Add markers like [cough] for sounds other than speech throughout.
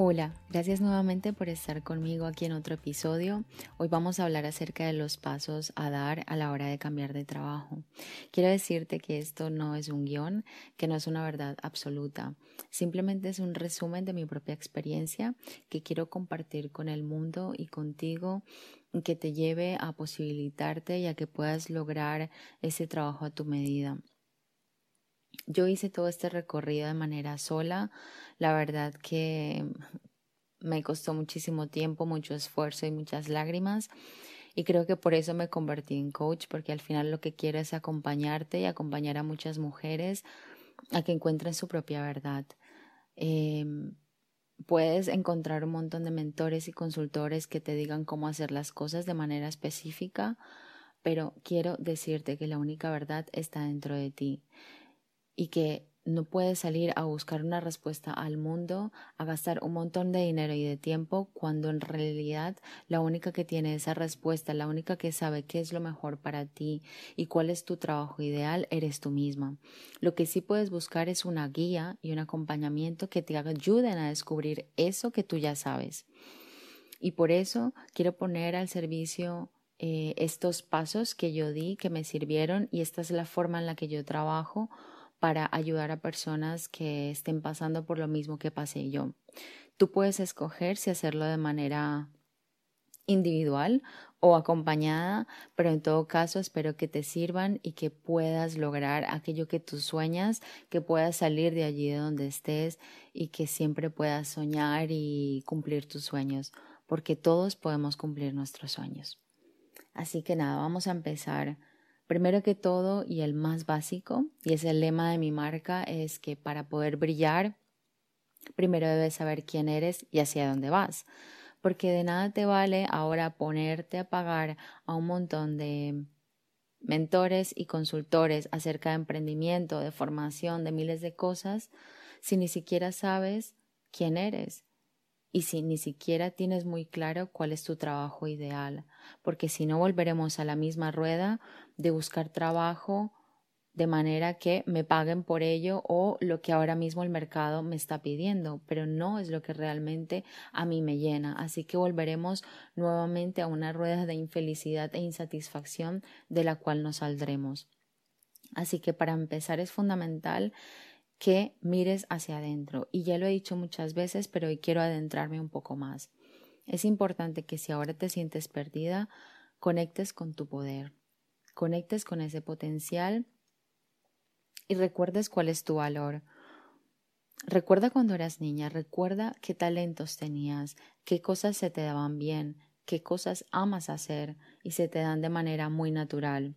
Hola, gracias nuevamente por estar conmigo aquí en otro episodio. Hoy vamos a hablar acerca de los pasos a dar a la hora de cambiar de trabajo. Quiero decirte que esto no es un guion, que no es una verdad absoluta. Simplemente es un resumen de mi propia experiencia que quiero compartir con el mundo y contigo que te lleve a posibilitarte y a que puedas lograr ese trabajo a tu medida. Yo hice todo este recorrido de manera sola. La verdad que me costó muchísimo tiempo, mucho esfuerzo y muchas lágrimas. Y creo que por eso me convertí en coach, porque al final lo que quiero es acompañarte y acompañar a muchas mujeres a que encuentren su propia verdad. Em, puedes encontrar un montón de mentores y consultores que te digan cómo hacer las cosas de manera específica, pero quiero decirte que la única verdad está dentro de ti y que no puedes salir a buscar una respuesta al mundo, a gastar un montón de dinero y de tiempo, cuando en realidad la única que tiene esa respuesta, la única que sabe qué es lo mejor para ti y cuál es tu trabajo ideal, eres tú misma. Lo que sí puedes buscar es una guía y un acompañamiento que te ayuden a descubrir eso que tú ya sabes. Y por eso quiero poner al servicio eh, estos pasos que yo di, que me sirvieron, y esta es la forma en la que yo trabajo para ayudar a personas que estén pasando por lo mismo que pasé yo. Tú puedes escoger si hacerlo de manera individual o acompañada, pero en todo caso espero que te sirvan y que puedas lograr aquello que tú sueñas, que puedas salir de allí de donde estés y que siempre puedas soñar y cumplir tus sueños, porque todos podemos cumplir nuestros sueños. Así que nada, vamos a empezar Primero que todo y el más básico, y es el lema de mi marca, es que para poder brillar, primero debes saber quién eres y hacia dónde vas. Porque de nada te vale ahora ponerte a pagar a un montón de mentores y consultores acerca de emprendimiento, de formación, de miles de cosas, si ni siquiera sabes quién eres y si ni siquiera tienes muy claro cuál es tu trabajo ideal, porque si no volveremos a la misma rueda de buscar trabajo de manera que me paguen por ello o lo que ahora mismo el mercado me está pidiendo, pero no es lo que realmente a mí me llena. Así que volveremos nuevamente a una rueda de infelicidad e insatisfacción de la cual no saldremos. Así que para empezar es fundamental que mires hacia adentro. Y ya lo he dicho muchas veces, pero hoy quiero adentrarme un poco más. Es importante que si ahora te sientes perdida, conectes con tu poder, conectes con ese potencial y recuerdes cuál es tu valor. Recuerda cuando eras niña, recuerda qué talentos tenías, qué cosas se te daban bien, qué cosas amas hacer y se te dan de manera muy natural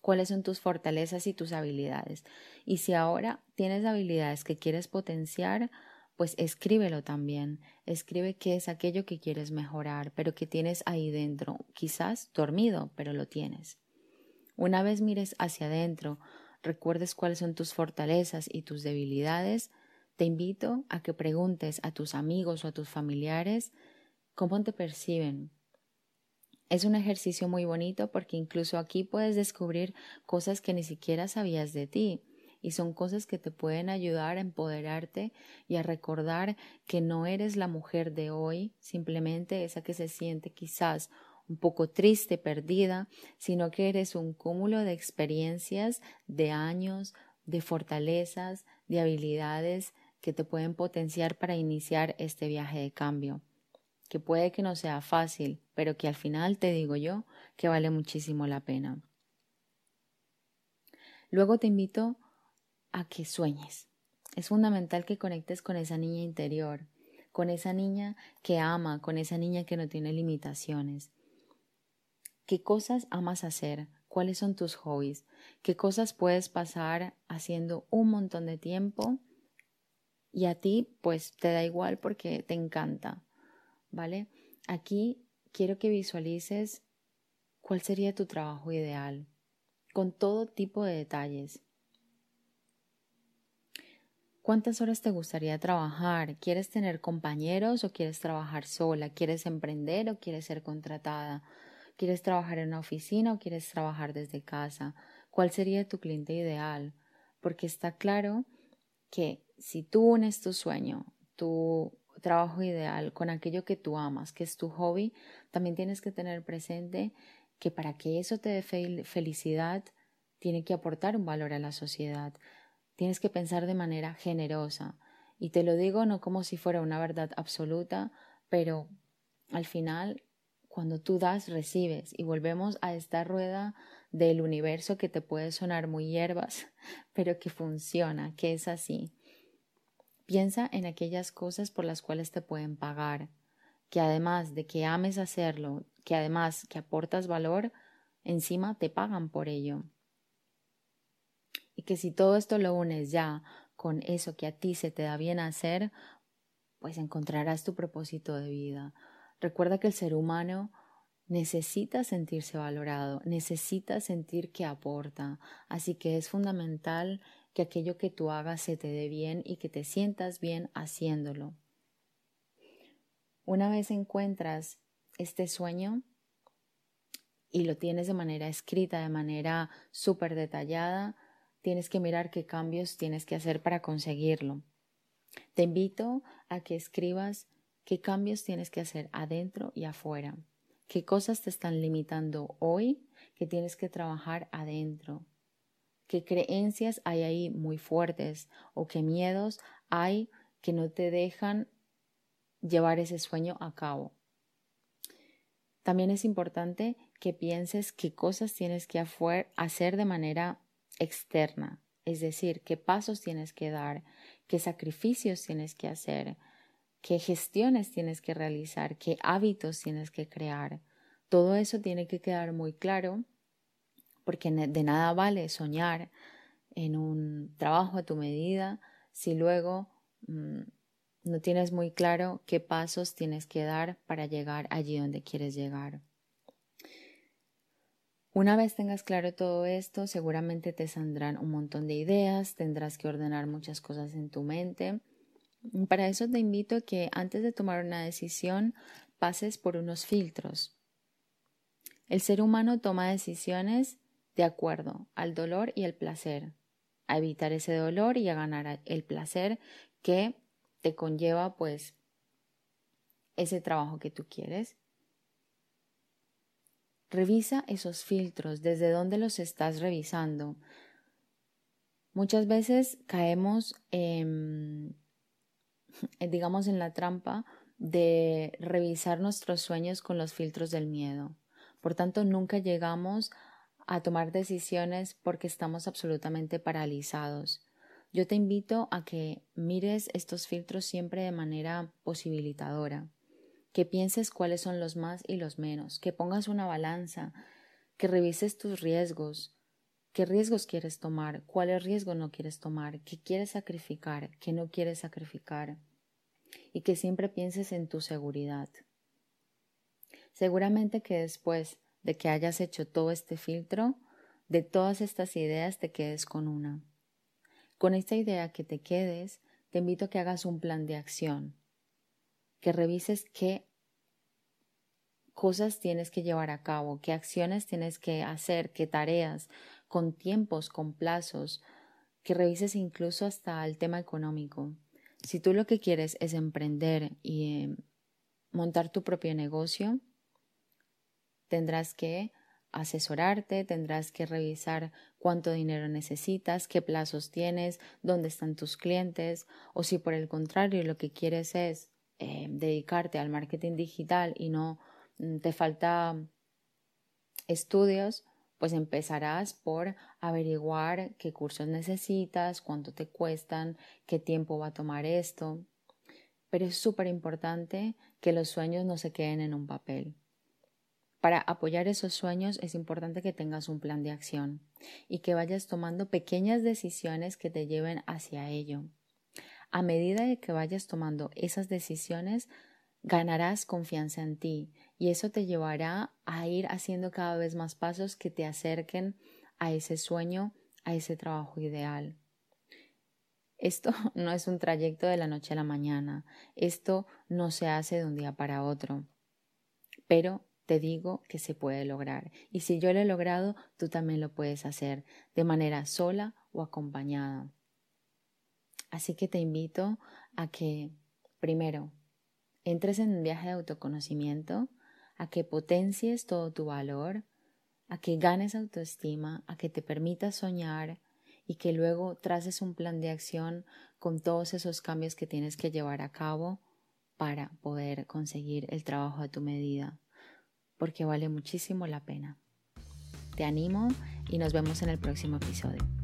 cuáles son tus fortalezas y tus habilidades. Y si ahora tienes habilidades que quieres potenciar, pues escríbelo también. Escribe qué es aquello que quieres mejorar, pero que tienes ahí dentro. Quizás dormido, pero lo tienes. Una vez mires hacia adentro, recuerdes cuáles son tus fortalezas y tus debilidades, te invito a que preguntes a tus amigos o a tus familiares cómo te perciben, es un ejercicio muy bonito porque incluso aquí puedes descubrir cosas que ni siquiera sabías de ti y son cosas que te pueden ayudar a empoderarte y a recordar que no eres la mujer de hoy, simplemente esa que se siente quizás un poco triste, perdida, sino que eres un cúmulo de experiencias, de años, de fortalezas, de habilidades que te pueden potenciar para iniciar este viaje de cambio que puede que no sea fácil, pero que al final te digo yo que vale muchísimo la pena. Luego te invito a que sueñes. Es fundamental que conectes con esa niña interior, con esa niña que ama, con esa niña que no tiene limitaciones. ¿Qué cosas amas hacer? ¿Cuáles son tus hobbies? ¿Qué cosas puedes pasar haciendo un montón de tiempo? Y a ti, pues te da igual porque te encanta. ¿Vale? Aquí quiero que visualices cuál sería tu trabajo ideal, con todo tipo de detalles. ¿Cuántas horas te gustaría trabajar? ¿Quieres tener compañeros o quieres trabajar sola? ¿Quieres emprender o quieres ser contratada? ¿Quieres trabajar en una oficina o quieres trabajar desde casa? ¿Cuál sería tu cliente ideal? Porque está claro que si tú unes tu sueño tu trabajo ideal, con aquello que tú amas, que es tu hobby, también tienes que tener presente que para que eso te dé felicidad, tiene que aportar un valor a la sociedad. Tienes que pensar de manera generosa. Y te lo digo no como si fuera una verdad absoluta, pero al final, cuando tú das, recibes. Y volvemos a esta rueda del universo que te puede sonar muy hierbas, [laughs] pero que funciona, que es así. Piensa en aquellas cosas por las cuales te pueden pagar, que además de que ames hacerlo, que además que aportas valor, encima te pagan por ello. Y que si todo esto lo unes ya con eso que a ti se te da bien hacer, pues encontrarás tu propósito de vida. Recuerda que el ser humano necesita sentirse valorado, necesita sentir que aporta, así que es fundamental que aquello que tú hagas se te dé bien y que te sientas bien haciéndolo. Una vez encuentras este sueño y lo tienes de manera escrita, de manera súper detallada, tienes que mirar qué cambios tienes que hacer para conseguirlo. Te invito a que escribas qué cambios tienes que hacer adentro y afuera, qué cosas te están limitando hoy que tienes que trabajar adentro, qué creencias hay ahí muy fuertes o qué miedos hay que no te dejan llevar ese sueño a cabo. También es importante que pienses qué cosas tienes que hacer de manera externa, es decir, qué pasos tienes que dar, qué sacrificios tienes que hacer, qué gestiones tienes que realizar, qué hábitos tienes que crear. Todo eso tiene que quedar muy claro porque de nada vale soñar en un trabajo a tu medida si luego mm, no tienes muy claro qué pasos tienes que dar para llegar allí donde quieres llegar. Una vez tengas claro todo esto, seguramente te saldrán un montón de ideas, tendrás que ordenar muchas cosas en tu mente. Para eso te invito a que antes de tomar una decisión pases por unos filtros. El ser humano toma decisiones de acuerdo al dolor y el placer, a evitar ese dolor y a ganar el placer que te conlleva pues ese trabajo que tú quieres. Revisa esos filtros, desde dónde los estás revisando. Muchas veces caemos, digamos, en la trampa de revisar nuestros sueños con los filtros del miedo. Por tanto, nunca llegamos a tomar decisiones porque estamos absolutamente paralizados. Yo te invito a que mires estos filtros siempre de manera posibilitadora, que pienses cuáles son los más y los menos, que pongas una balanza, que revises tus riesgos, qué riesgos quieres tomar, cuáles riesgos no quieres tomar, qué quieres sacrificar, qué no quieres sacrificar, y que siempre pienses en tu seguridad. Seguramente que después de que hayas hecho todo este filtro, de todas estas ideas te quedes con una. Con esta idea que te quedes, te invito a que hagas un plan de acción, que revises qué cosas tienes que llevar a cabo, qué acciones tienes que hacer, qué tareas, con tiempos, con plazos, que revises incluso hasta el tema económico. Si tú lo que quieres es emprender y eh, montar tu propio negocio, tendrás que asesorarte, tendrás que revisar cuánto dinero necesitas, qué plazos tienes, dónde están tus clientes, o si por el contrario lo que quieres es eh, dedicarte al marketing digital y no mm, te falta estudios, pues empezarás por averiguar qué cursos necesitas, cuánto te cuestan, qué tiempo va a tomar esto. Pero es súper importante que los sueños no se queden en un papel. Para apoyar esos sueños es importante que tengas un plan de acción y que vayas tomando pequeñas decisiones que te lleven hacia ello. A medida de que vayas tomando esas decisiones, ganarás confianza en ti y eso te llevará a ir haciendo cada vez más pasos que te acerquen a ese sueño, a ese trabajo ideal. Esto [laughs] no es un trayecto de la noche a la mañana, esto no se hace de un día para otro, pero te digo que se puede lograr. Y si yo lo he logrado, tú también lo puedes hacer de manera sola o acompañada. Así que te invito a que primero, entres en un viaje de autoconocimiento, a que potencies todo tu valor, a que ganes autoestima, a que te permitas soñar y que luego traces un plan de acción con todos esos cambios que tienes que llevar a cabo para poder conseguir el trabajo de tu medida, porque vale muchísimo la pena. Te animo y nos vemos en el próximo episodio.